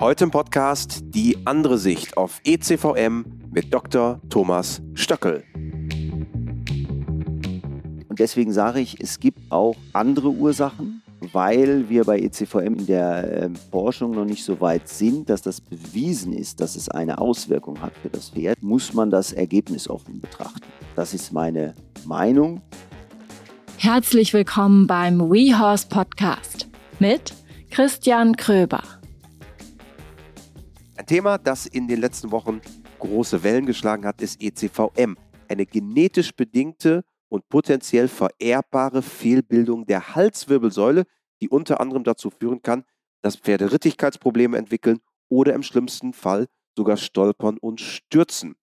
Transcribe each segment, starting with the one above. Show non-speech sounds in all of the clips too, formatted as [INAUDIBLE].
Heute im Podcast die andere Sicht auf ECVM mit Dr. Thomas Stöckel. Und deswegen sage ich, es gibt auch andere Ursachen, weil wir bei ECVM in der äh, Forschung noch nicht so weit sind, dass das bewiesen ist, dass es eine Auswirkung hat für das Pferd, muss man das Ergebnis offen betrachten. Das ist meine Meinung. Herzlich willkommen beim WeHorse Podcast mit Christian Kröber. Ein Thema, das in den letzten Wochen große Wellen geschlagen hat, ist ECVM, eine genetisch bedingte und potenziell vererbbare Fehlbildung der Halswirbelsäule, die unter anderem dazu führen kann, dass Pferde Rittigkeitsprobleme entwickeln oder im schlimmsten Fall sogar stolpern und stürzen.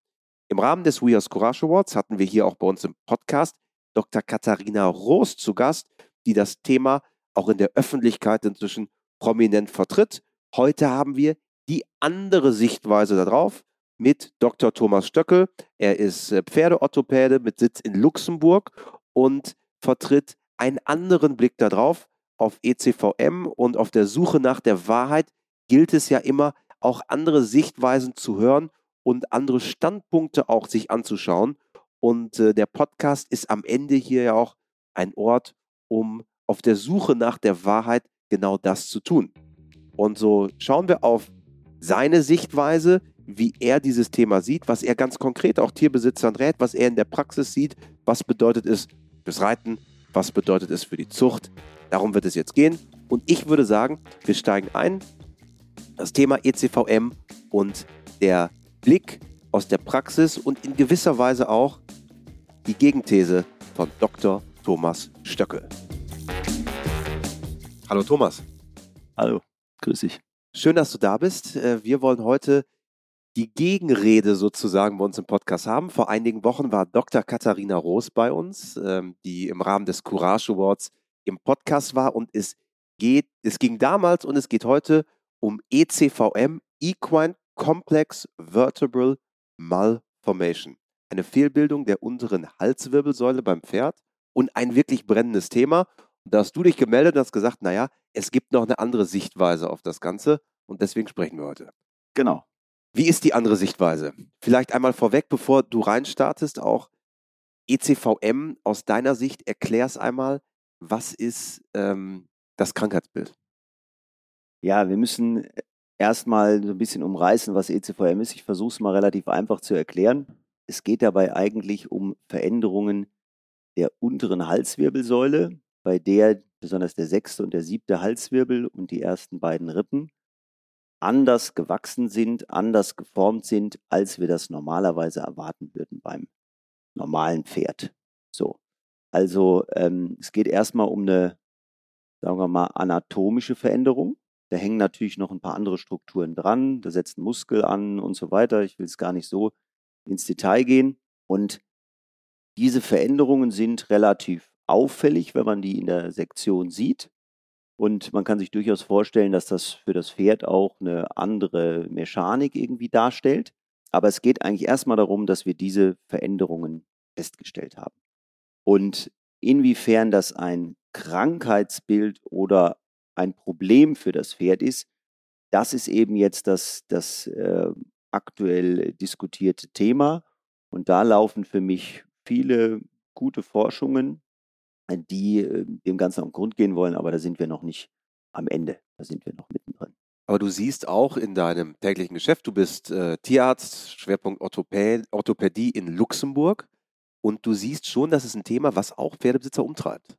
Im Rahmen des We Are Courage Awards hatten wir hier auch bei uns im Podcast Dr. Katharina Roos zu Gast, die das Thema auch in der Öffentlichkeit inzwischen prominent vertritt. Heute haben wir die andere Sichtweise darauf mit Dr. Thomas Stöckel. Er ist äh, Pferdeorthopäde mit Sitz in Luxemburg und vertritt einen anderen Blick darauf, auf ECVM und auf der Suche nach der Wahrheit gilt es ja immer, auch andere Sichtweisen zu hören und andere Standpunkte auch sich anzuschauen. Und äh, der Podcast ist am Ende hier ja auch ein Ort, um auf der Suche nach der Wahrheit genau das zu tun. Und so schauen wir auf seine Sichtweise, wie er dieses Thema sieht, was er ganz konkret auch Tierbesitzern rät, was er in der Praxis sieht, was bedeutet es fürs Reiten, was bedeutet es für die Zucht. Darum wird es jetzt gehen. Und ich würde sagen, wir steigen ein. Das Thema ECVM und der Blick aus der Praxis und in gewisser Weise auch die Gegenthese von Dr. Thomas Stöckel. Hallo Thomas. Hallo, grüß dich. Schön, dass du da bist. Äh, wir wollen heute die Gegenrede sozusagen bei uns im Podcast haben. Vor einigen Wochen war Dr. Katharina Roos bei uns, ähm, die im Rahmen des Courage Awards im Podcast war und es geht, es ging damals und es geht heute um ECVM, Equine Complex Vertebral Malformation. Eine Fehlbildung der unteren Halswirbelsäule beim Pferd und ein wirklich brennendes Thema. Da hast du dich gemeldet und hast gesagt, naja, es gibt noch eine andere Sichtweise auf das Ganze und deswegen sprechen wir heute. Genau. Wie ist die andere Sichtweise? Vielleicht einmal vorweg, bevor du reinstartest, auch ECVM aus deiner Sicht, erklär's einmal, was ist ähm, das Krankheitsbild? Ja, wir müssen erstmal so ein bisschen umreißen, was ECVM ist. Ich versuche es mal relativ einfach zu erklären. Es geht dabei eigentlich um Veränderungen der unteren Halswirbelsäule, bei der besonders der sechste und der siebte Halswirbel und die ersten beiden Rippen anders gewachsen sind, anders geformt sind, als wir das normalerweise erwarten würden beim normalen Pferd. So. Also ähm, es geht erstmal um eine, sagen wir mal, anatomische Veränderung. Da hängen natürlich noch ein paar andere Strukturen dran, da setzt ein Muskel an und so weiter. Ich will es gar nicht so ins Detail gehen. Und diese Veränderungen sind relativ auffällig, wenn man die in der Sektion sieht. Und man kann sich durchaus vorstellen, dass das für das Pferd auch eine andere Mechanik irgendwie darstellt. Aber es geht eigentlich erstmal darum, dass wir diese Veränderungen festgestellt haben. Und inwiefern das ein Krankheitsbild oder ein Problem für das Pferd ist, das ist eben jetzt das, das äh, aktuell diskutierte Thema. Und da laufen für mich viele gute Forschungen die äh, dem Ganzen am Grund gehen wollen, aber da sind wir noch nicht am Ende. Da sind wir noch mittendrin. Aber du siehst auch in deinem täglichen Geschäft, du bist äh, Tierarzt, Schwerpunkt Orthopä Orthopädie in Luxemburg und du siehst schon, das ist ein Thema, was auch Pferdebesitzer umtreibt.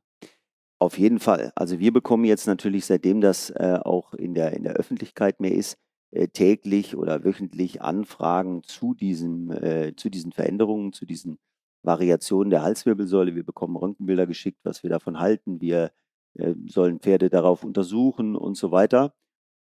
Auf jeden Fall. Also wir bekommen jetzt natürlich, seitdem das äh, auch in der, in der Öffentlichkeit mehr ist, äh, täglich oder wöchentlich Anfragen zu, diesem, äh, zu diesen Veränderungen, zu diesen Variationen der Halswirbelsäule. Wir bekommen Röntgenbilder geschickt, was wir davon halten. Wir äh, sollen Pferde darauf untersuchen und so weiter.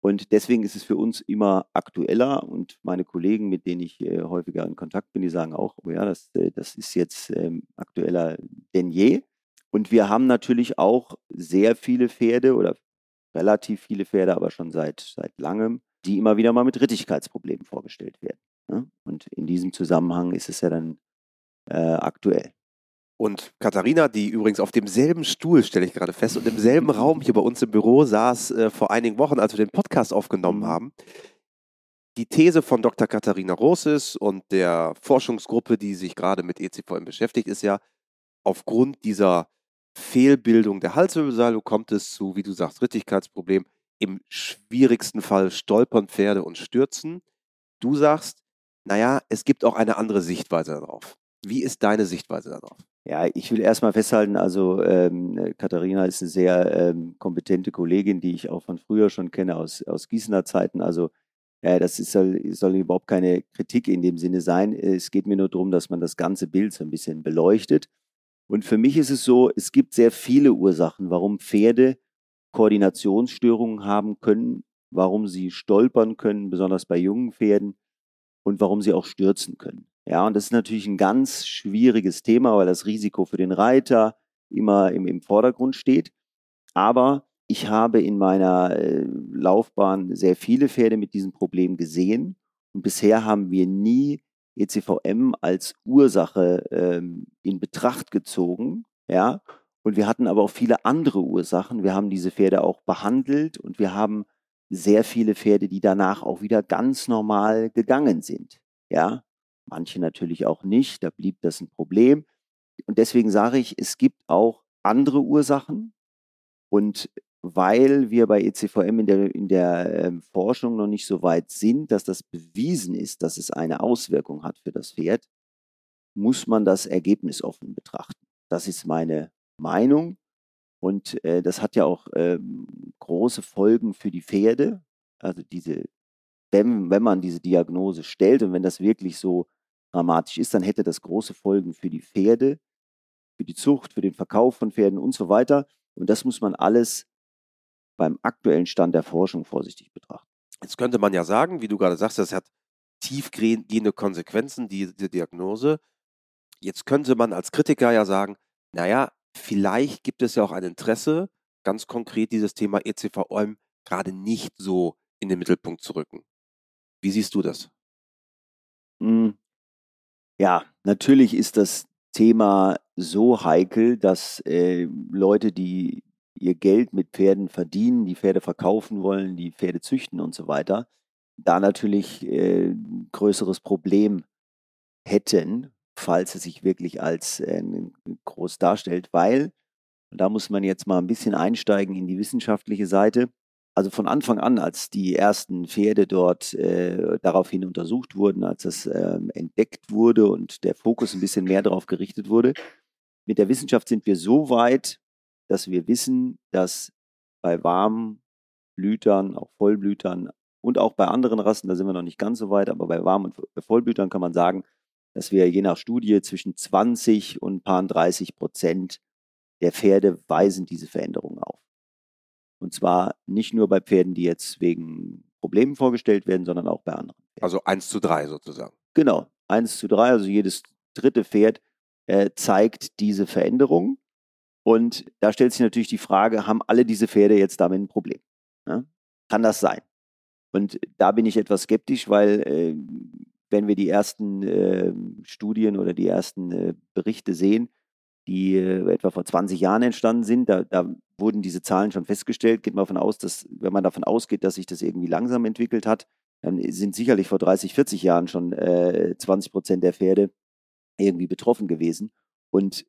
Und deswegen ist es für uns immer aktueller. Und meine Kollegen, mit denen ich äh, häufiger in Kontakt bin, die sagen auch, oh ja, das, äh, das ist jetzt ähm, aktueller denn je. Und wir haben natürlich auch sehr viele Pferde oder relativ viele Pferde, aber schon seit, seit langem, die immer wieder mal mit Rittigkeitsproblemen vorgestellt werden. Ne? Und in diesem Zusammenhang ist es ja dann äh, aktuell. Und Katharina, die übrigens auf demselben Stuhl, stelle ich gerade fest, und im selben Raum hier bei uns im Büro saß äh, vor einigen Wochen, als wir den Podcast aufgenommen mhm. haben, Die These von Dr. Katharina Rosis und der Forschungsgruppe, die sich gerade mit ECVM beschäftigt, ist ja, aufgrund dieser Fehlbildung der Halswirbelsäule kommt es zu, wie du sagst, Rittigkeitsproblem. Im schwierigsten Fall stolpern Pferde und stürzen. Du sagst, naja, es gibt auch eine andere Sichtweise darauf. Wie ist deine Sichtweise darauf? Ja, ich will erstmal festhalten, also ähm, Katharina ist eine sehr ähm, kompetente Kollegin, die ich auch von früher schon kenne, aus, aus Gießener Zeiten. Also ja, das ist, soll, soll überhaupt keine Kritik in dem Sinne sein. Es geht mir nur darum, dass man das ganze Bild so ein bisschen beleuchtet. Und für mich ist es so, es gibt sehr viele Ursachen, warum Pferde Koordinationsstörungen haben können, warum sie stolpern können, besonders bei jungen Pferden, und warum sie auch stürzen können. Ja, und das ist natürlich ein ganz schwieriges Thema, weil das Risiko für den Reiter immer im, im Vordergrund steht. Aber ich habe in meiner äh, Laufbahn sehr viele Pferde mit diesem Problem gesehen und bisher haben wir nie ECVM als Ursache ähm, in Betracht gezogen, ja. Und wir hatten aber auch viele andere Ursachen. Wir haben diese Pferde auch behandelt und wir haben sehr viele Pferde, die danach auch wieder ganz normal gegangen sind, ja. Manche natürlich auch nicht, da blieb das ein Problem. Und deswegen sage ich, es gibt auch andere Ursachen. Und weil wir bei ECVM in der, in der ähm, Forschung noch nicht so weit sind, dass das bewiesen ist, dass es eine Auswirkung hat für das Pferd, muss man das Ergebnis offen betrachten. Das ist meine Meinung. Und äh, das hat ja auch ähm, große Folgen für die Pferde. Also diese, wenn, wenn man diese Diagnose stellt und wenn das wirklich so dramatisch ist, dann hätte das große Folgen für die Pferde, für die Zucht, für den Verkauf von Pferden und so weiter. Und das muss man alles beim aktuellen Stand der Forschung vorsichtig betrachten. Jetzt könnte man ja sagen, wie du gerade sagst, das hat tiefgehende Konsequenzen, diese Diagnose. Jetzt könnte man als Kritiker ja sagen, naja, vielleicht gibt es ja auch ein Interesse, ganz konkret dieses Thema ECVM gerade nicht so in den Mittelpunkt zu rücken. Wie siehst du das? Hm. Ja, natürlich ist das Thema so heikel, dass äh, Leute, die ihr Geld mit Pferden verdienen, die Pferde verkaufen wollen, die Pferde züchten und so weiter, da natürlich äh, ein größeres Problem hätten, falls es sich wirklich als äh, groß darstellt, weil, da muss man jetzt mal ein bisschen einsteigen in die wissenschaftliche Seite, also von Anfang an, als die ersten Pferde dort äh, daraufhin untersucht wurden, als das äh, entdeckt wurde und der Fokus ein bisschen mehr darauf gerichtet wurde, mit der Wissenschaft sind wir so weit, dass wir wissen, dass bei warmen Blütern, auch Vollblütern und auch bei anderen Rassen, da sind wir noch nicht ganz so weit, aber bei warmen und Vollblütern kann man sagen, dass wir je nach Studie zwischen 20 und ein paar 30 Prozent der Pferde weisen diese Veränderungen auf. Und zwar nicht nur bei Pferden, die jetzt wegen Problemen vorgestellt werden, sondern auch bei anderen. Pferden. Also 1 zu 3 sozusagen. Genau, 1 zu 3, also jedes dritte Pferd äh, zeigt diese Veränderung. Und da stellt sich natürlich die Frage, haben alle diese Pferde jetzt damit ein Problem? Ja? Kann das sein? Und da bin ich etwas skeptisch, weil äh, wenn wir die ersten äh, Studien oder die ersten äh, Berichte sehen, die äh, etwa vor 20 Jahren entstanden sind, da, da, wurden diese Zahlen schon festgestellt. Geht man davon aus, dass, wenn man davon ausgeht, dass sich das irgendwie langsam entwickelt hat, dann sind sicherlich vor 30, 40 Jahren schon 20 äh, Prozent der Pferde irgendwie betroffen gewesen. Und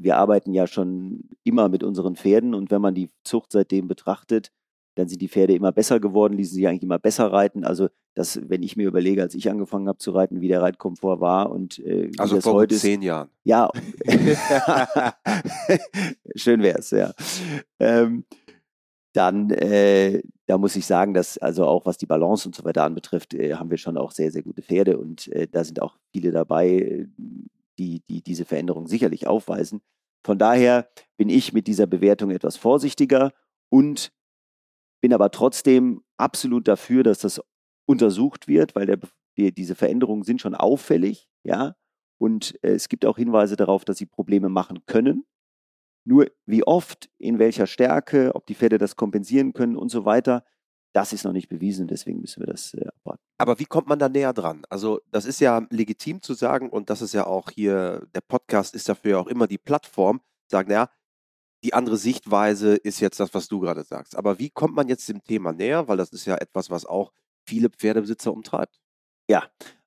wir arbeiten ja schon immer mit unseren Pferden und wenn man die Zucht seitdem betrachtet, dann sind die Pferde immer besser geworden, ließen sich eigentlich immer besser reiten. Also das, wenn ich mir überlege, als ich angefangen habe zu reiten, wie der Reitkomfort war und äh, wie also das vor heute zehn Jahren. Ja, [LAUGHS] schön wäre es, ja. Ähm, dann, äh, da muss ich sagen, dass also auch was die Balance und so weiter anbetrifft, äh, haben wir schon auch sehr, sehr gute Pferde und äh, da sind auch viele dabei, die, die diese Veränderung sicherlich aufweisen. Von daher bin ich mit dieser Bewertung etwas vorsichtiger und bin aber trotzdem absolut dafür, dass das untersucht wird, weil der, die, diese Veränderungen sind schon auffällig, ja. Und äh, es gibt auch Hinweise darauf, dass sie Probleme machen können. Nur wie oft, in welcher Stärke, ob die Pferde das kompensieren können und so weiter, das ist noch nicht bewiesen, deswegen müssen wir das äh, abwarten. Aber wie kommt man da näher dran? Also, das ist ja legitim zu sagen, und das ist ja auch hier, der Podcast ist dafür auch immer die Plattform, sagen, ja, die andere Sichtweise ist jetzt das, was du gerade sagst. Aber wie kommt man jetzt dem Thema näher? Weil das ist ja etwas, was auch viele Pferdebesitzer umtreibt. Ja,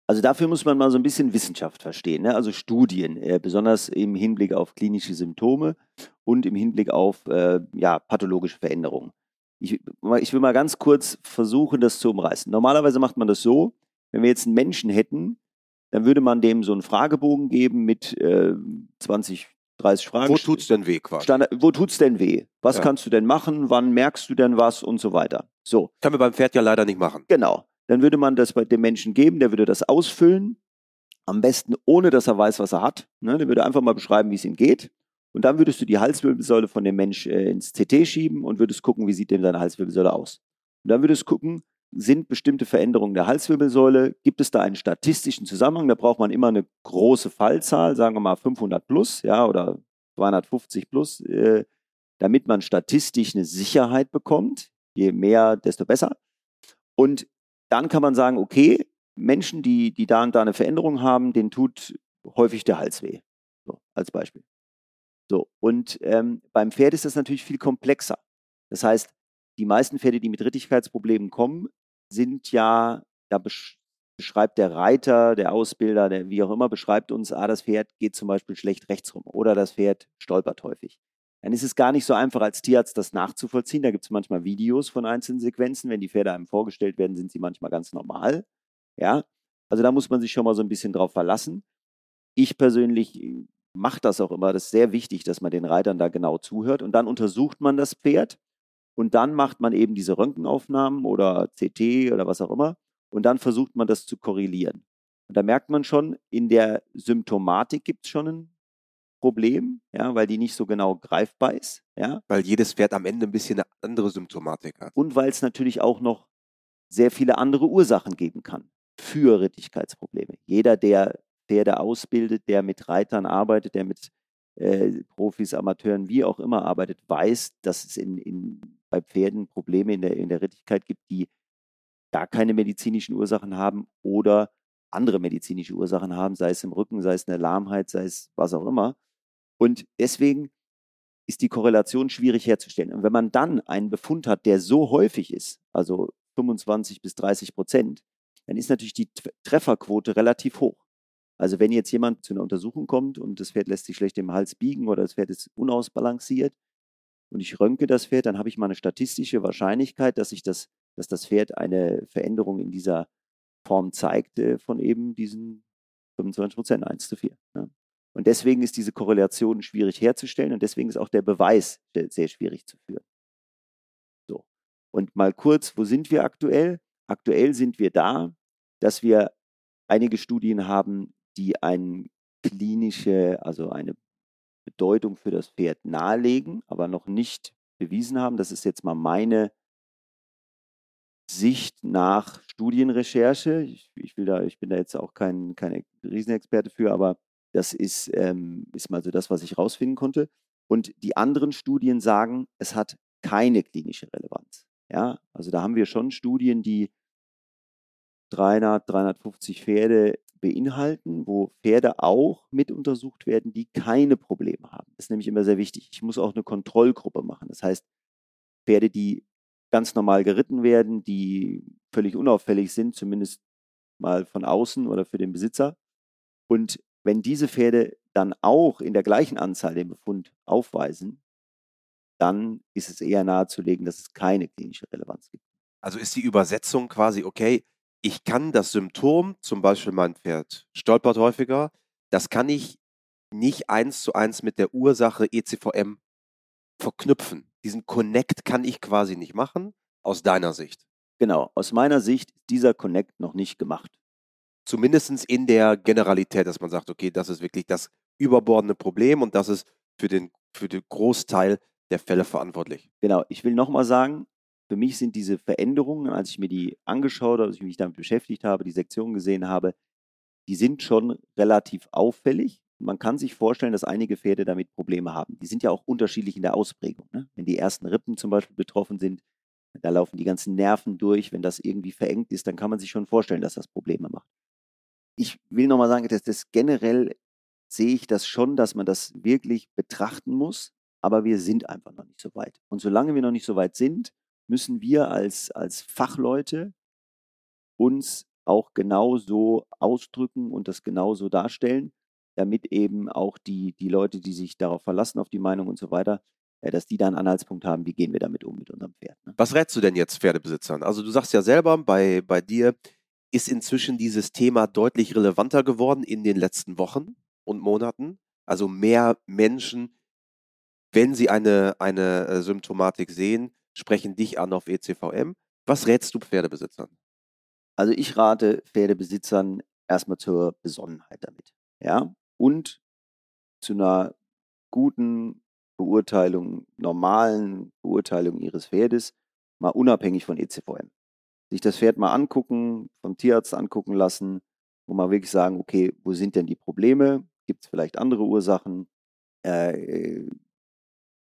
also dafür muss man mal so ein bisschen Wissenschaft verstehen, ne? also Studien, äh, besonders im Hinblick auf klinische Symptome und im Hinblick auf äh, ja, pathologische Veränderungen. Ich, ich will mal ganz kurz versuchen, das zu umreißen. Normalerweise macht man das so, wenn wir jetzt einen Menschen hätten, dann würde man dem so einen Fragebogen geben mit äh, 20, 30 Fragen. Wo tut's denn weh quasi? Standard, wo tut's denn weh? Was Ja. kannst du denn machen? Wann merkst du denn was? Und so weiter. So, Kann man beim Pferd ja leider nicht machen. genau. Dann würde man das bei dem Menschen geben, der würde das ausfüllen. Am besten ohne, dass er weiß, was er hat. Ne? Der würde einfach mal beschreiben, wie es ihm geht. Und dann würdest du die Halswirbelsäule von dem Mensch äh, ins CT schieben und würdest gucken, wie sieht denn seine Halswirbelsäule aus. Und dann würdest du gucken, sind bestimmte Veränderungen der Halswirbelsäule, gibt es da einen statistischen Zusammenhang? Da braucht man immer eine große Fallzahl, sagen wir mal 500 plus, ja, oder 250 plus, äh, damit man statistisch eine Sicherheit bekommt. Je mehr, desto besser. Und dann kann man sagen, okay, Menschen, die, die da und da eine Veränderung haben, denen tut häufig der Hals weh. So, als Beispiel. So, und ähm, beim Pferd ist das natürlich viel komplexer. Das heißt, die meisten Pferde, die mit Rittigkeitsproblemen kommen, sind ja, da besch beschreibt der Reiter, der Ausbilder, der wie auch immer, beschreibt uns, ah, das Pferd geht zum Beispiel schlecht rechts rum oder das Pferd stolpert häufig. Dann ist es gar nicht so einfach als Tierarzt das nachzuvollziehen. Da gibt es manchmal Videos von einzelnen Sequenzen. Wenn die Pferde einem vorgestellt werden, sind sie manchmal ganz normal. Ja, also da muss man sich schon mal so ein bisschen drauf verlassen. Ich persönlich mache das auch immer. Das ist sehr wichtig, dass man den Reitern da genau zuhört. Und dann untersucht man das Pferd und dann macht man eben diese Röntgenaufnahmen oder CT oder was auch immer. Und dann versucht man das zu korrelieren. Und da merkt man schon, in der Symptomatik gibt es schon ein Problem, ja, weil die nicht so genau greifbar ist. Ja, Weil jedes Pferd am Ende ein bisschen eine andere Symptomatik hat. und weil es natürlich auch noch sehr viele andere Ursachen geben kann für Rittigkeitsprobleme. Jeder, der Pferde ausbildet, der mit Reitern arbeitet, der mit äh, Profis, Amateuren, wie auch immer arbeitet, weiß, dass es in, in, bei Pferden Probleme in der, in der Rittigkeit gibt, die gar keine medizinischen Ursachen haben oder andere medizinische Ursachen haben, sei es im Rücken, sei es eine Lahmheit, sei es was auch immer. Und deswegen ist die Korrelation schwierig herzustellen. Und wenn man dann einen Befund hat, der so häufig ist, also 25 bis 30 Prozent, dann ist natürlich die Trefferquote relativ hoch. Also wenn jetzt jemand zu einer Untersuchung kommt und das Pferd lässt sich schlecht im Hals biegen oder das Pferd ist unausbalanciert und ich röntge das Pferd, dann habe ich mal eine statistische Wahrscheinlichkeit, dass ich das, dass das Pferd eine Veränderung in dieser Form zeigt äh, von eben diesen 25 Prozent, 1 zu 4. Ja. Und deswegen ist diese Korrelation schwierig herzustellen und deswegen ist auch der Beweis sehr, sehr schwierig zu führen. So. Und mal kurz, wo sind wir aktuell? Aktuell sind wir da, dass wir einige Studien haben, die eine klinische, also eine Bedeutung für das Pferd nahelegen, aber noch nicht bewiesen haben. Das ist jetzt mal meine Sicht nach Studienrecherche. Ich, ich, will da, ich bin da jetzt auch kein, keine Riesenexperte für, aber das ist, ähm, ist mal so das, was ich rausfinden konnte. Und die anderen Studien sagen, es hat keine klinische Relevanz. Ja, also da haben wir schon Studien, die 300, 350 Pferde beinhalten, wo Pferde auch mit untersucht werden, die keine Probleme haben. Das ist nämlich immer sehr wichtig. Ich muss auch eine Kontrollgruppe machen. Das heißt, Pferde, die ganz normal geritten werden, die völlig unauffällig sind, zumindest mal von außen oder für den Besitzer. Und wenn diese Pferde dann auch in der gleichen Anzahl den Befund aufweisen, dann ist es eher nahezulegen, dass es keine klinische Relevanz gibt. Also ist die Übersetzung quasi, okay, ich kann das Symptom, zum Beispiel mein Pferd stolpert häufiger, das kann ich nicht eins zu eins mit der Ursache ECVM verknüpfen. Diesen Connect kann ich quasi nicht machen, aus deiner Sicht. Genau, aus meiner Sicht ist dieser Connect noch nicht gemacht. Zumindest in der Generalität, dass man sagt, okay, das ist wirklich das überbordende Problem und das ist für den, für den Großteil der Fälle verantwortlich. Genau, ich will nochmal sagen, für mich sind diese Veränderungen, als ich mir die angeschaut habe, als ich mich damit beschäftigt habe, die Sektion gesehen habe, die sind schon relativ auffällig. Man kann sich vorstellen, dass einige Pferde damit Probleme haben. Die sind ja auch unterschiedlich in der Ausprägung. Ne? Wenn die ersten Rippen zum Beispiel betroffen sind, da laufen die ganzen Nerven durch. Wenn das irgendwie verengt ist, dann kann man sich schon vorstellen, dass das Probleme macht. Ich will nochmal sagen, dass das generell sehe ich das schon, dass man das wirklich betrachten muss, aber wir sind einfach noch nicht so weit. Und solange wir noch nicht so weit sind, müssen wir als, als Fachleute uns auch genauso ausdrücken und das genauso darstellen, damit eben auch die, die Leute, die sich darauf verlassen, auf die Meinung und so weiter, äh, dass die da einen Anhaltspunkt haben, wie gehen wir damit um mit unserem Pferd. Ne? Was rätst du denn jetzt Pferdebesitzern? Also du sagst ja selber, bei, bei dir ist inzwischen dieses Thema deutlich relevanter geworden in den letzten Wochen und Monaten. Also mehr Menschen, wenn sie eine, eine äh, Symptomatik sehen, sprechen dich an auf ECVM. Was rätst du Pferdebesitzern? Also ich rate Pferdebesitzern erstmal zur Besonnenheit damit. Ja, und zu einer guten Beurteilung, normalen Beurteilung ihres Pferdes, mal unabhängig von ECVM. Sich das Pferd mal angucken, vom Tierarzt angucken lassen, wo man wirklich sagen, okay, wo sind denn die Probleme? Gibt es vielleicht andere Ursachen? Äh,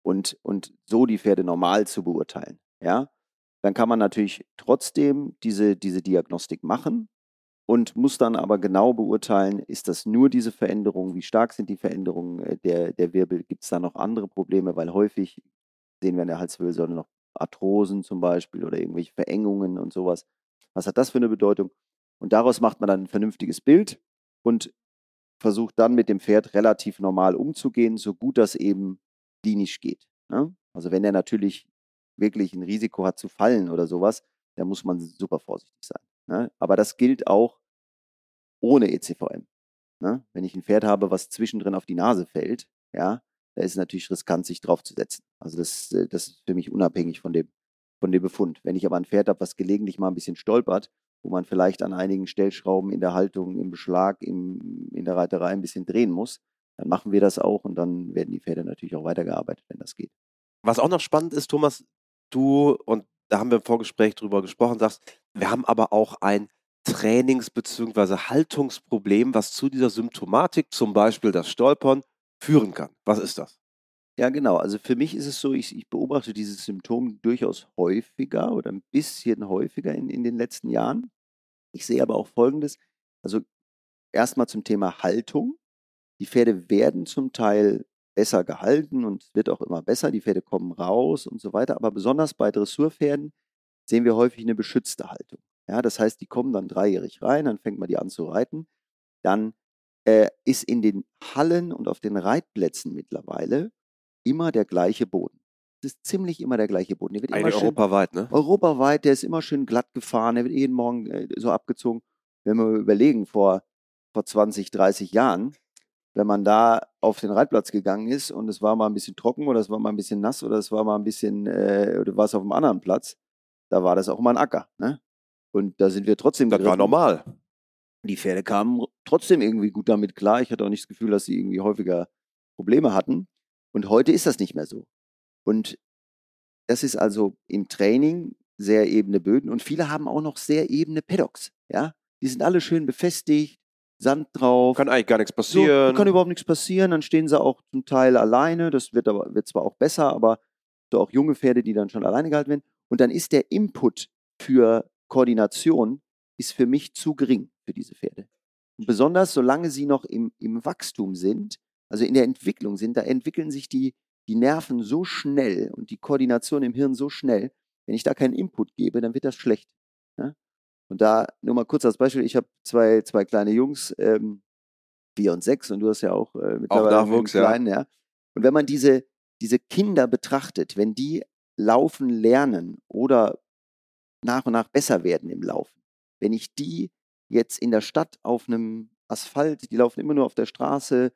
und, und so die Pferde normal zu beurteilen. Ja? Dann kann man natürlich trotzdem diese, diese Diagnostik machen und muss dann aber genau beurteilen, ist das nur diese Veränderung, wie stark sind die Veränderungen äh, der, der Wirbel, gibt es da noch andere Probleme, weil häufig sehen wir in der Halswirbelsäule noch Arthrosen zum Beispiel oder irgendwelche Verengungen und sowas. Was hat das für eine Bedeutung? Und daraus macht man dann ein vernünftiges Bild und versucht dann mit dem Pferd relativ normal umzugehen, so gut das eben klinisch geht. Ne? Also wenn er natürlich wirklich ein Risiko hat zu fallen oder sowas, dann muss man super vorsichtig sein. Ne? Aber das gilt auch ohne ECVM. Ne? Wenn ich ein Pferd habe, was zwischendrin auf die Nase fällt, ja, da ist es natürlich riskant, sich draufzusetzen. Also das, äh, das ist für mich unabhängig von dem, von dem Befund. Wenn ich aber ein Pferd habe, was gelegentlich mal ein bisschen stolpert, wo man vielleicht an einigen Stellschrauben in der Haltung, im Beschlag, im, in der Reiterei ein bisschen drehen muss, dann machen wir das auch und dann werden die Pferde natürlich auch weitergearbeitet, wenn das geht. Was auch noch spannend ist, Thomas, du, und da haben wir im Vorgespräch drüber gesprochen, sagst, wir haben aber auch ein Trainings- bzw. Haltungsproblem, was zu dieser Symptomatik, zum Beispiel das Stolpern, führen kann. Was ist das? Ja, genau. Also für mich ist es so, ich, ich beobachte dieses Symptom durchaus häufiger oder ein bisschen häufiger in, in den letzten Jahren. Ich sehe aber auch Folgendes. Also erstmal zum Thema Haltung. Die Pferde werden zum Teil besser gehalten und es wird auch immer besser. Die Pferde kommen raus und so weiter. Aber besonders bei Dressurpferden sehen wir häufig eine beschützte Haltung. Ja, das heißt, die kommen dann dreijährig rein, dann fängt man die an zu reiten. Dann äh, ist in den Hallen und auf den Reitplätzen mittlerweile immer der gleiche Boden. Es ist ziemlich immer der gleiche Boden. Der wird Eigentlich immer schön, europaweit, ne? Europaweit, der ist immer schön glatt gefahren, der wird jeden Morgen äh, so abgezogen. Wenn wir überlegen, vor, vor 20, 30 Jahren, wenn man da auf den Reitplatz gegangen ist und es war mal ein bisschen trocken oder es war mal ein bisschen nass oder es war mal ein bisschen, äh, oder war es auf einem anderen Platz, da war das auch mal ein Acker. Ne? Und da sind wir trotzdem. Das war normal. Die Pferde kamen trotzdem irgendwie gut damit klar. Ich hatte auch nicht das Gefühl, dass sie irgendwie häufiger Probleme hatten. Und heute ist das nicht mehr so. Und das ist also im Training sehr ebene Böden und viele haben auch noch sehr ebene Paddocks. Ja, die sind alle schön befestigt, Sand drauf. Kann eigentlich gar nichts passieren. So, kann überhaupt nichts passieren. Dann stehen sie auch zum Teil alleine. Das wird aber wird zwar auch besser, aber so auch junge Pferde, die dann schon alleine gehalten werden. Und dann ist der Input für Koordination ist für mich zu gering für diese Pferde. Und besonders solange sie noch im, im Wachstum sind, also in der Entwicklung sind, da entwickeln sich die, die Nerven so schnell und die Koordination im Hirn so schnell. Wenn ich da keinen Input gebe, dann wird das schlecht. Ja? Und da nur mal kurz als Beispiel, ich habe zwei, zwei kleine Jungs, ähm, vier und sechs, und du hast ja auch äh, mittlerweile auch Nachwuchs, einen kleinen, ja. ja. Und wenn man diese, diese Kinder betrachtet, wenn die laufen lernen oder nach und nach besser werden im Laufen, wenn ich die jetzt in der Stadt auf einem Asphalt, die laufen immer nur auf der Straße,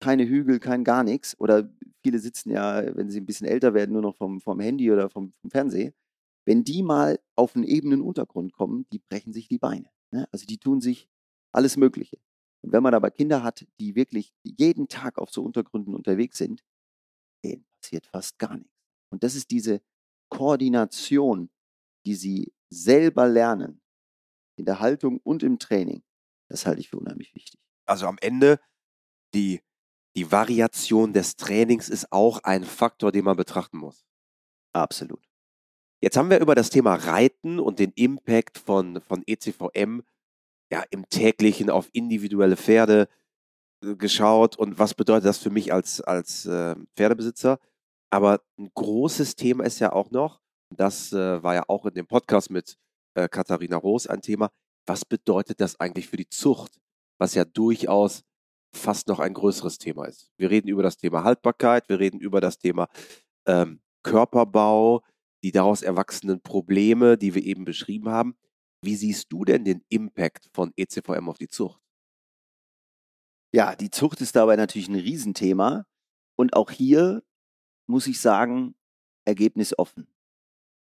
keine Hügel, kein gar nichts. Oder viele sitzen ja, wenn sie ein bisschen älter werden, nur noch vom, vom Handy oder vom, vom Fernsehen. Wenn die mal auf einen ebenen Untergrund kommen, die brechen sich die Beine. Ne? Also die tun sich alles Mögliche. Und wenn man aber Kinder hat, die wirklich jeden Tag auf so Untergründen unterwegs sind, denen passiert fast gar nichts. Und das ist diese Koordination, die sie selber lernen, in der Haltung und im Training. Das halte ich für unheimlich wichtig. Also am Ende die die Variation des Trainings ist auch ein Faktor, den man betrachten muss. Absolut. Jetzt haben wir über das Thema Reiten und den Impact von, von ECVM ja, im täglichen auf individuelle Pferde äh, geschaut und was bedeutet das für mich als, als äh, Pferdebesitzer. Aber ein großes Thema ist ja auch noch, das äh, war ja auch in dem Podcast mit äh, Katharina Roos ein Thema, Was bedeutet das eigentlich für die Zucht, was ja durchaus fast noch ein größeres Thema ist? Wir reden über das Thema Haltbarkeit, wir reden über das Thema ähm, Körperbau, die daraus erwachsenen Probleme, die wir eben beschrieben haben. Wie siehst du denn den Impact von ECVM auf die Zucht? Ja, die Zucht ist dabei natürlich ein Riesenthema. Und auch hier muss ich sagen, Ergebnis offen.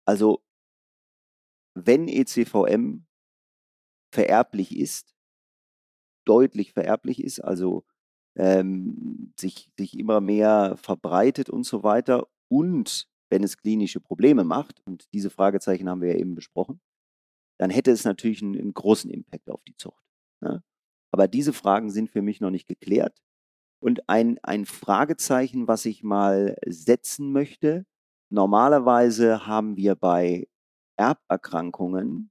Also, wenn ECVM vererblich ist, deutlich vererblich ist, also ähm, sich, sich immer mehr verbreitet und so weiter und wenn es klinische Probleme macht, und diese Fragezeichen haben wir ja eben besprochen, dann hätte es natürlich einen, einen großen Impact auf die Zucht. Ne? Aber diese Fragen sind für mich noch nicht geklärt. Und ein, ein Fragezeichen, was ich mal setzen möchte, normalerweise haben wir bei Erberkrankungen,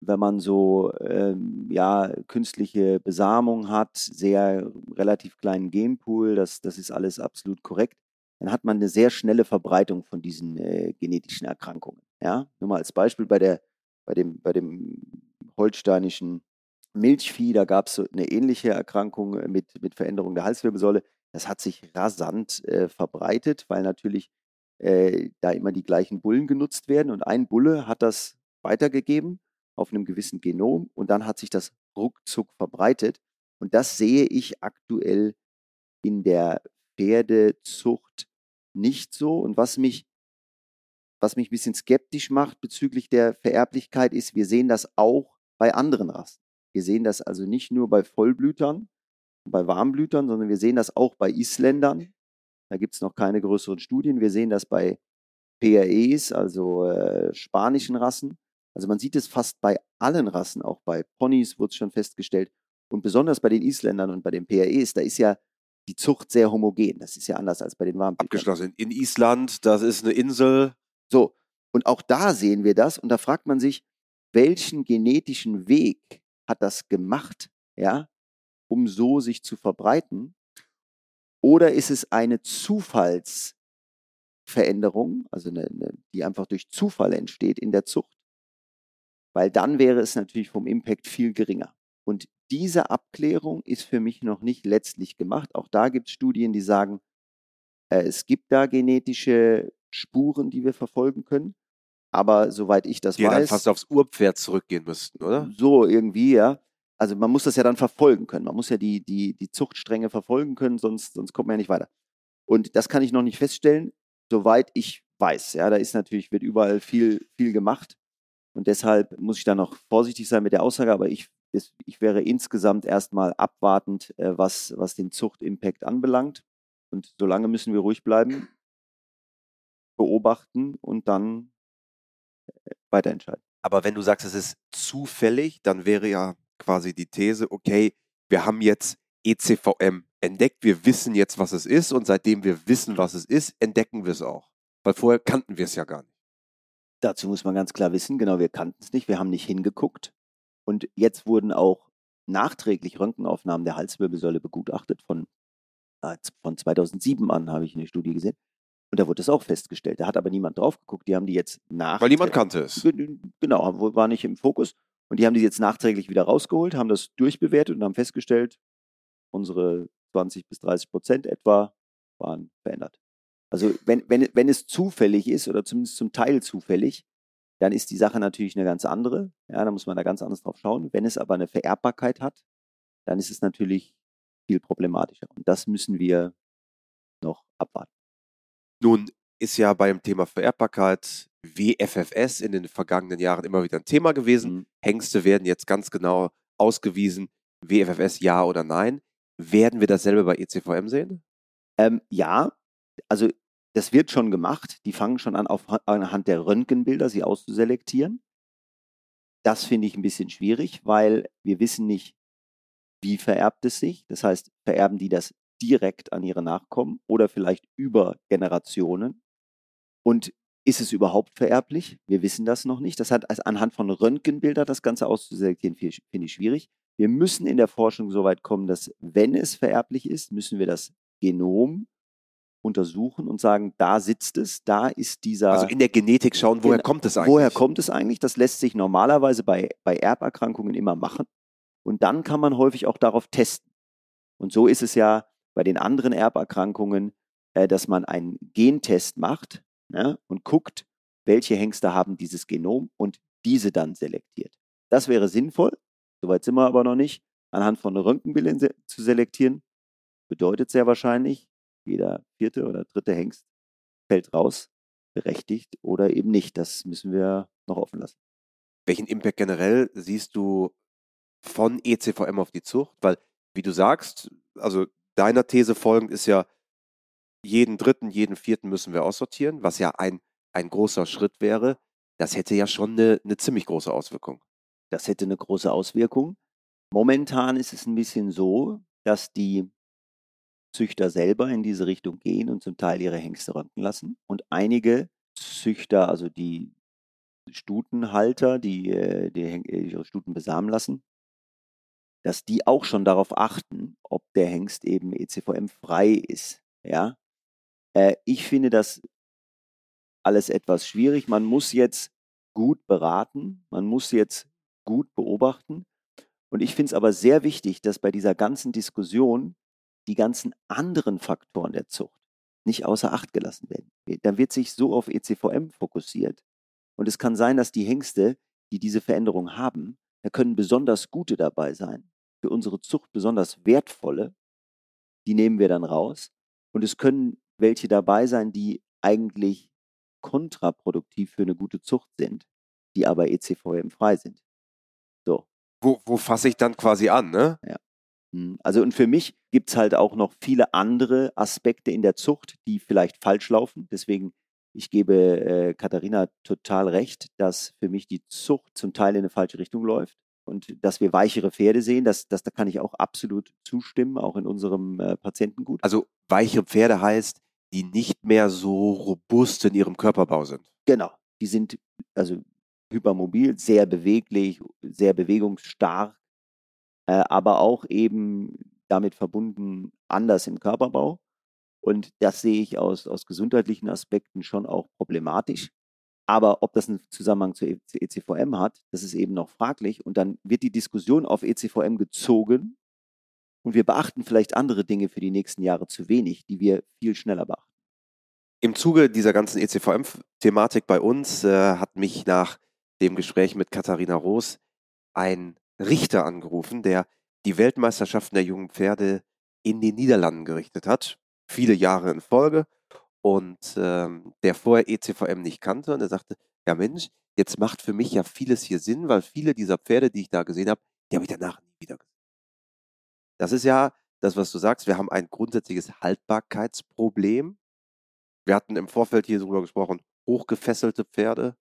wenn man so ähm, ja, künstliche Besamung hat, sehr relativ kleinen Genpool, das, das ist alles absolut korrekt, dann hat man eine sehr schnelle Verbreitung von diesen äh, genetischen Erkrankungen. Ja? Nur mal als Beispiel bei, der, bei, dem, bei dem holsteinischen Milchvieh, da gab es eine ähnliche Erkrankung äh, mit, mit Veränderung der Halswirbelsäule. Das hat sich rasant äh, verbreitet, weil natürlich äh, da immer die gleichen Bullen genutzt werden. Und ein Bulle hat das weitergegeben auf einem gewissen Genom und dann hat sich das ruckzuck verbreitet. Und das sehe ich aktuell in der Pferdezucht nicht so. Und was mich, was mich ein bisschen skeptisch macht bezüglich der Vererblichkeit ist, wir sehen das auch bei anderen Rassen. Wir sehen das also nicht nur bei Vollblütern, bei Warmblütern, sondern wir sehen das auch bei Isländern. Da gibt es noch keine größeren Studien. Wir sehen das bei PREs, also äh, spanischen Rassen. Also man sieht es fast bei allen Rassen, auch bei Ponys wurde es schon festgestellt. Und besonders bei den Isländern und bei den PREs, da ist ja die Zucht sehr homogen. Das ist ja anders als bei den Warmblütern. Abgeschlossen. In Island, das ist eine Insel. So, und auch da sehen wir das und da fragt man sich, welchen genetischen Weg hat das gemacht, ja, um so sich zu verbreiten? Oder ist es eine Zufallsveränderung, also eine, eine, die einfach durch Zufall entsteht in der Zucht? Weil dann wäre es natürlich vom Impact viel geringer. Und diese Abklärung ist für mich noch nicht letztlich gemacht. Auch da gibt es Studien, die sagen, äh, es gibt da genetische Spuren, die wir verfolgen können. Aber soweit ich das die weiß. Die dann fast aufs Urpferd zurückgehen müssten, oder? So irgendwie, ja. Also man muss das ja dann verfolgen können. Man muss ja die, die, die Zuchtstränge verfolgen können, sonst, sonst kommt man ja nicht weiter. Und das kann ich noch nicht feststellen, soweit ich weiß. Ja, da ist natürlich, wird überall viel, viel gemacht. Und deshalb muss ich da noch vorsichtig sein mit der Aussage, aber ich ich wäre insgesamt erstmal abwartend, äh, was, was den Zuchtimpact anbelangt. Und solange müssen wir ruhig bleiben, beobachten und dann äh, weiterentscheiden. Aber wenn du sagst, es ist zufällig, dann wäre ja quasi die These, okay, wir haben jetzt ECVM entdeckt, wir wissen jetzt, was es ist und seitdem wir wissen, was es ist, entdecken wir es auch. Weil vorher kannten wir es ja gar nicht. Dazu muss man ganz klar wissen, genau, wir kannten es nicht, wir haben nicht hingeguckt. Und jetzt wurden auch nachträglich Röntgenaufnahmen der Halswirbelsäule begutachtet. Von, äh, von 2007 an habe ich eine Studie gesehen. Und da wurde das auch festgestellt. Da hat aber niemand drauf geguckt. Die haben die jetzt nach. Weil niemand kannte es. Genau, war nicht im Fokus. Und die haben die jetzt nachträglich wieder rausgeholt, haben das durchbewertet und haben festgestellt, unsere 20 bis 30 Prozent etwa waren verändert. Also wenn, wenn, wenn es zufällig ist oder zumindest zum Teil zufällig, dann ist die Sache natürlich eine ganz andere. Ja, da muss man da ganz anders drauf schauen. Wenn es aber eine Vererbbarkeit hat, dann ist es natürlich viel problematischer. Und das müssen wir noch abwarten. Nun ist ja beim Thema Vererbbarkeit WFFS in den vergangenen Jahren immer wieder ein Thema gewesen. Mhm. Hengste werden jetzt ganz genau ausgewiesen, WFFS ja oder nein. Werden wir dasselbe bei ECVM sehen? Ähm, ja, also das wird schon gemacht. Die fangen schon an, auf, anhand der Röntgenbilder sie auszuselektieren. Das finde ich ein bisschen schwierig, weil wir wissen nicht, wie vererbt es sich. Das heißt, vererben die das direkt an ihre Nachkommen oder vielleicht über Generationen? Und ist es überhaupt vererblich? Wir wissen das noch nicht. Das hat also anhand von Röntgenbildern das Ganze auszuselektieren, finde ich schwierig. Wir müssen in der Forschung so weit kommen, dass wenn es vererblich ist, müssen wir das Genom untersuchen und sagen, da sitzt es, da ist dieser. Also in der Genetik schauen, woher Genau. kommt es eigentlich? Woher kommt es eigentlich? Das lässt sich normalerweise bei, bei Erberkrankungen immer machen. Und dann kann man häufig auch darauf testen. Und so ist es ja bei den anderen Erberkrankungen, äh, dass man einen Gentest macht ne, und guckt, welche Hengste haben dieses Genom und diese dann selektiert. Das wäre sinnvoll, soweit sind wir aber noch nicht, anhand von Röntgenbildern se zu selektieren. Bedeutet sehr wahrscheinlich, jeder vierte oder dritte Hengst fällt raus, berechtigt oder eben nicht. Das müssen wir noch offen lassen. Welchen Impact generell siehst du von ECVM auf die Zucht? Weil, wie du sagst, also deiner These folgend ist ja, jeden dritten, jeden vierten müssen wir aussortieren, was ja ein, ein großer Schritt wäre. Das hätte ja schon eine, eine ziemlich große Auswirkung. Das hätte eine große Auswirkung. Momentan ist es ein bisschen so, dass die Züchter selber in diese Richtung gehen und zum Teil ihre Hengste röntgen lassen. Und einige Züchter, also die Stutenhalter, die, äh, die äh, ihre Stuten besamen lassen, dass die auch schon darauf achten, ob der Hengst eben ECVM-frei ist. Ja? Äh, ich finde das alles etwas schwierig. Man muss jetzt gut beraten, man muss jetzt gut beobachten. Und ich finde es aber sehr wichtig, dass bei dieser ganzen Diskussion die ganzen anderen Faktoren der Zucht nicht außer Acht gelassen werden. Dann wird sich so auf ECVM fokussiert. Und es kann sein, dass die Hengste, die diese Veränderung haben, da können besonders gute dabei sein. Für unsere Zucht besonders wertvolle, die nehmen wir dann raus. Und es können welche dabei sein, die eigentlich kontraproduktiv für eine gute Zucht sind, die aber ECVM frei sind. So. Wo, wo fasse ich dann quasi an, ne? Mhm. Also und für mich gibt es halt auch noch viele andere Aspekte in der Zucht, die vielleicht falsch laufen. Deswegen, ich gebe äh, Katharina total recht, dass für mich die Zucht zum Teil in eine falsche Richtung läuft. Und dass wir weichere Pferde sehen, das, das, da kann ich auch absolut zustimmen, auch in unserem äh, Patientengut. Also weiche Pferde heißt, die nicht mehr so robust in ihrem Körperbau sind. Genau, die sind also hypermobil, sehr beweglich, sehr bewegungsstark, aber auch eben damit verbunden anders im Körperbau. Und das sehe ich aus, aus gesundheitlichen Aspekten schon auch problematisch. Aber ob das einen Zusammenhang zu E- ECVM hat, das ist eben noch fraglich. Und dann wird die Diskussion auf ECVM gezogen und wir beachten vielleicht andere Dinge für die nächsten Jahre zu wenig, die wir viel schneller beachten. Im Zuge dieser ganzen E ECVM-Thematik bei uns äh, hat mich nach dem Gespräch mit Katharina Roos ein Richter angerufen, der die Weltmeisterschaften der jungen Pferde in den Niederlanden gerichtet hat, viele Jahre in Folge und ähm, der vorher ECVM nicht kannte und er sagte, ja Mensch, jetzt macht für mich ja vieles hier Sinn, weil viele dieser Pferde, die ich da gesehen habe, die habe ich danach nie wieder gesehen. Das ist ja das, was du sagst, wir haben ein grundsätzliches Haltbarkeitsproblem. Wir hatten im Vorfeld hier darüber gesprochen, hochgefesselte Pferde,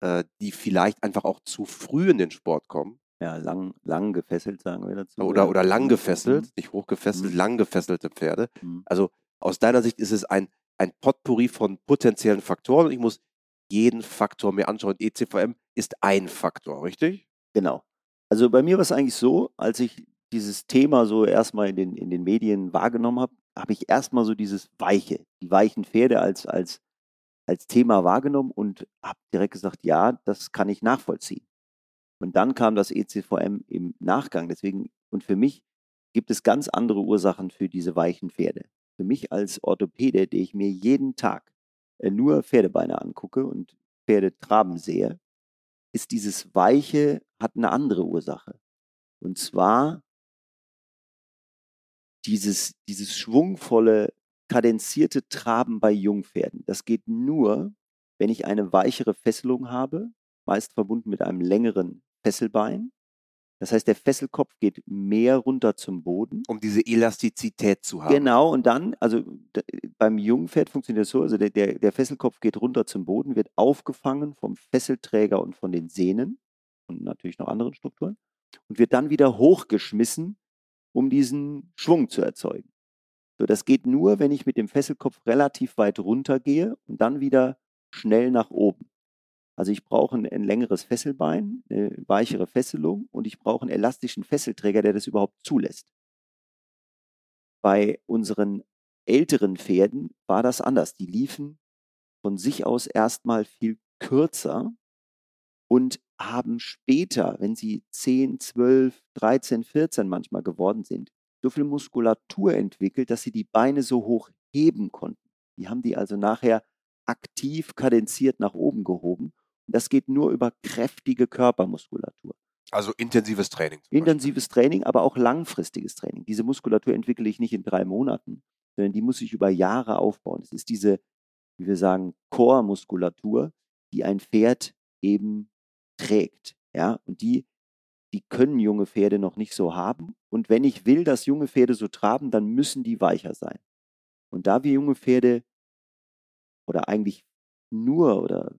äh, die vielleicht einfach auch zu früh in den Sport kommen. Ja, lang, lang gefesselt, sagen wir dazu. Oder, oder lang Mhm. gefesselt, nicht hochgefesselt, Mhm. lang gefesselte Pferde. Mhm. Also aus deiner Sicht ist es ein, ein Potpourri von potenziellen Faktoren und ich muss jeden Faktor mir anschauen. ECVM ist ein Faktor, richtig? Genau. Also bei mir war es eigentlich so, als ich dieses Thema so erstmal in den, in den Medien wahrgenommen habe, habe ich erstmal so dieses Weiche, die weichen Pferde als, als, als Thema wahrgenommen und habe direkt gesagt, ja, das kann ich nachvollziehen. Und dann kam das ECVM im Nachgang. Deswegen, und für mich gibt es ganz andere Ursachen für diese weichen Pferde. Für mich als Orthopäde, der ich mir jeden Tag äh, nur Pferdebeine angucke und Pferde traben sehe, ist dieses Weiche, hat eine andere Ursache. Und zwar dieses, dieses schwungvolle, kadenzierte Traben bei Jungpferden. Das geht nur, wenn ich eine weichere Fesselung habe, meist verbunden mit einem längeren Fesselbein. Das heißt, der Fesselkopf geht mehr runter zum Boden. Um diese Elastizität zu haben. Genau, und dann, also beim Jungpferd funktioniert das so, also der, der, der Fesselkopf geht runter zum Boden, wird aufgefangen vom Fesselträger und von den Sehnen und natürlich noch anderen Strukturen und wird dann wieder hochgeschmissen, um diesen Schwung zu erzeugen. So, das geht nur, wenn ich mit dem Fesselkopf relativ weit runter gehe und dann wieder schnell nach oben. Also ich brauche ein, ein längeres Fesselbein, eine weichere Fesselung und ich brauche einen elastischen Fesselträger, der das überhaupt zulässt. Bei unseren älteren Pferden war das anders. Die liefen von sich aus erstmal viel kürzer und haben später, wenn sie 10, 12, 13, 14 manchmal geworden sind, so viel Muskulatur entwickelt, dass sie die Beine so hoch heben konnten. Die haben die also nachher aktiv kadenziert nach oben gehoben. Das geht nur über kräftige Körpermuskulatur. Also intensives Training. Intensives Training, aber auch langfristiges Training. Diese Muskulatur entwickle ich nicht in drei Monaten, sondern die muss ich über Jahre aufbauen. Es ist diese, wie wir sagen, Core-Muskulatur, die ein Pferd eben trägt. Ja, und die, die können junge Pferde noch nicht so haben. Und wenn ich will, dass junge Pferde so traben, dann müssen die weicher sein. Und da wir junge Pferde oder eigentlich nur oder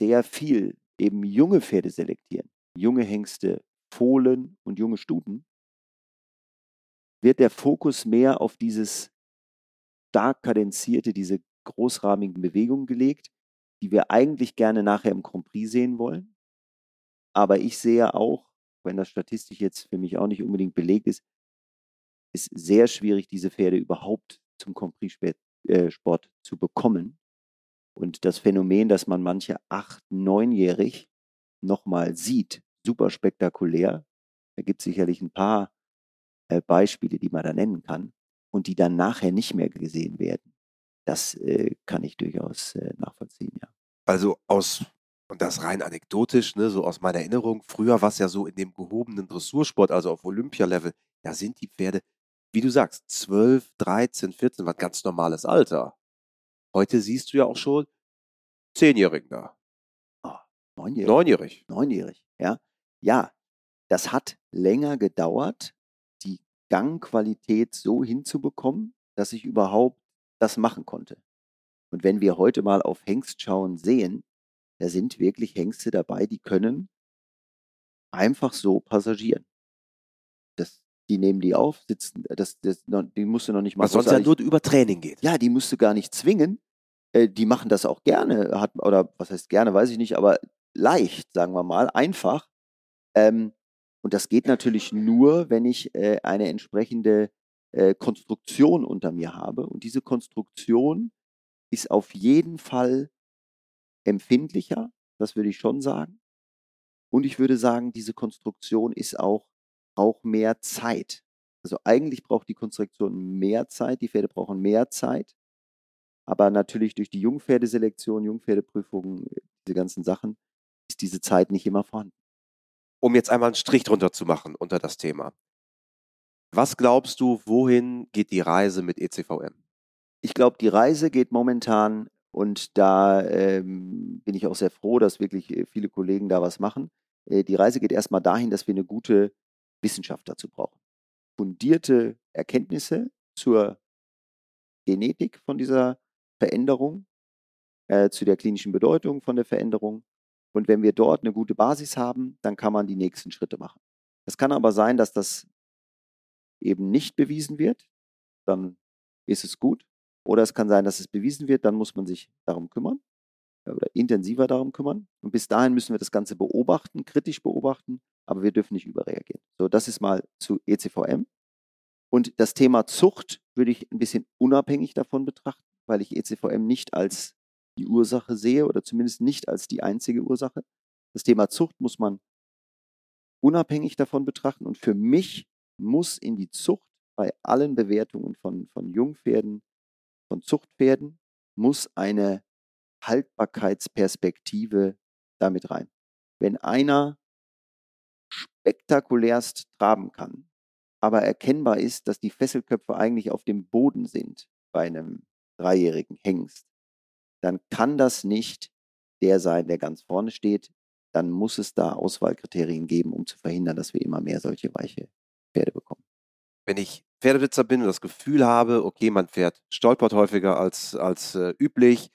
sehr viel eben junge Pferde selektieren, junge Hengste, Fohlen und junge Stuten, wird der Fokus mehr auf dieses stark kadenzierte, diese großrahmigen Bewegungen gelegt, die wir eigentlich gerne nachher im Grand Prix sehen wollen. Aber ich sehe auch, wenn das statistisch jetzt für mich auch nicht unbedingt belegt ist, ist sehr schwierig, diese Pferde überhaupt zum Grand Prix-Sport äh, zu bekommen. Und das Phänomen, dass man manche acht, neunjährig nochmal sieht, super spektakulär. Da gibt es sicherlich ein paar äh, Beispiele, die man da nennen kann und die dann nachher nicht mehr gesehen werden. Das äh, kann ich durchaus äh, nachvollziehen, ja. Also aus, und das rein anekdotisch, ne, so aus meiner Erinnerung, früher war es ja so in dem gehobenen Dressursport, also auf Olympialevel, da sind die Pferde, wie du sagst, 12, 13, 14, was ganz normales Alter. Heute siehst du ja auch schon Zehnjährigen da. Oh, neunjährig. Neunjährig. Neunjährig, ja. Ja, das hat länger gedauert, die Gangqualität so hinzubekommen, dass ich überhaupt das machen konnte. Und wenn wir heute mal auf Hengstschauen sehen, da sind wirklich Hengste dabei, die können einfach so passagieren. Die nehmen die auf, sitzen, das, das, die musst du noch nicht mal. Was sonst ja nur über Training geht. Ja, die musst du gar nicht zwingen. Äh, die machen das auch gerne, hat, oder was heißt gerne, weiß ich nicht, aber leicht, sagen wir mal, einfach. Ähm, und das geht natürlich nur, wenn ich äh, eine entsprechende äh, Konstruktion unter mir habe. Und diese Konstruktion ist auf jeden Fall empfindlicher, das würde ich schon sagen. Und ich würde sagen, diese Konstruktion ist auch, braucht mehr Zeit. Also eigentlich braucht die Konstruktion mehr Zeit, die Pferde brauchen mehr Zeit. Aber natürlich durch die Jungpferdeselektion, Jungpferdeprüfungen, diese ganzen Sachen, ist diese Zeit nicht immer vorhanden. Um jetzt einmal einen Strich drunter zu machen unter das Thema. Was glaubst du, wohin geht die Reise mit ECVM? Ich glaube, die Reise geht momentan und da ähm, bin ich auch sehr froh, dass wirklich äh, viele Kollegen da was machen. Äh, die Reise geht erstmal dahin, dass wir eine gute Wissenschaft dazu brauchen. Fundierte Erkenntnisse zur Genetik von dieser Veränderung, äh, zu der klinischen Bedeutung von der Veränderung. Und wenn wir dort eine gute Basis haben, dann kann man die nächsten Schritte machen. Es kann aber sein, dass das eben nicht bewiesen wird, dann ist es gut. Oder es kann sein, dass es bewiesen wird, dann muss man sich darum kümmern oder intensiver darum kümmern. Und bis dahin müssen wir das Ganze beobachten, kritisch beobachten, aber wir dürfen nicht überreagieren. So, das ist mal zu ECVM. Und das Thema Zucht würde ich ein bisschen unabhängig davon betrachten, weil ich ECVM nicht als die Ursache sehe oder zumindest nicht als die einzige Ursache. Das Thema Zucht muss man unabhängig davon betrachten und für mich muss in die Zucht bei allen Bewertungen von, von Jungpferden, von Zuchtpferden, muss eine Haltbarkeitsperspektive damit rein. Wenn einer spektakulärst traben kann, aber erkennbar ist, dass die Fesselköpfe eigentlich auf dem Boden sind bei einem dreijährigen Hengst, dann kann das nicht der sein, der ganz vorne steht. Dann muss es da Auswahlkriterien geben, um zu verhindern, dass wir immer mehr solche weiche Pferde bekommen. Wenn ich Pferdebesitzer bin und das Gefühl habe, okay, mein Pferd stolpert häufiger als, als äh, üblich,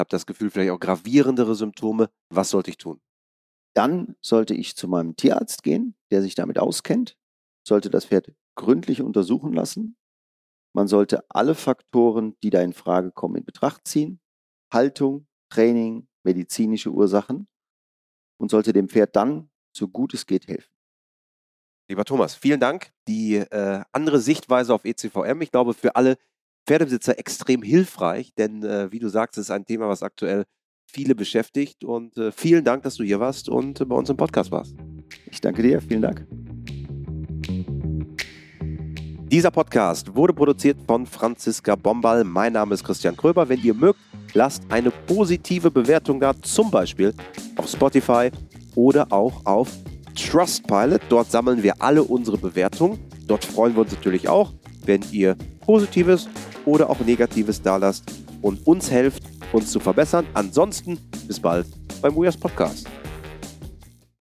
habe das Gefühl, vielleicht auch gravierendere Symptome, was sollte ich tun? Dann sollte ich zu meinem Tierarzt gehen, der sich damit auskennt, sollte das Pferd gründlich untersuchen lassen. Man sollte alle Faktoren, die da in Frage kommen, in Betracht ziehen. Haltung, Training, medizinische Ursachen und sollte dem Pferd dann, so gut es geht, helfen. Lieber Thomas, vielen Dank. Die äh, andere Sichtweise auf ECVM, ich glaube, für alle Pferdebesitzer extrem hilfreich, denn äh, wie du sagst, es ist ein Thema, was aktuell viele beschäftigt. Und äh, vielen Dank, dass du hier warst und äh, bei uns im Podcast warst. Ich danke dir, vielen Dank. Dieser Podcast wurde produziert von Franziska Bombal. Mein Name ist Christian Kröber. Wenn ihr mögt, lasst eine positive Bewertung da, zum Beispiel auf Spotify oder auch auf Trustpilot. Dort sammeln wir alle unsere Bewertungen. Dort freuen wir uns natürlich auch, wenn ihr Positives oder auch Negatives da lasst und uns helft, uns zu verbessern. Ansonsten bis bald beim Weas Podcast.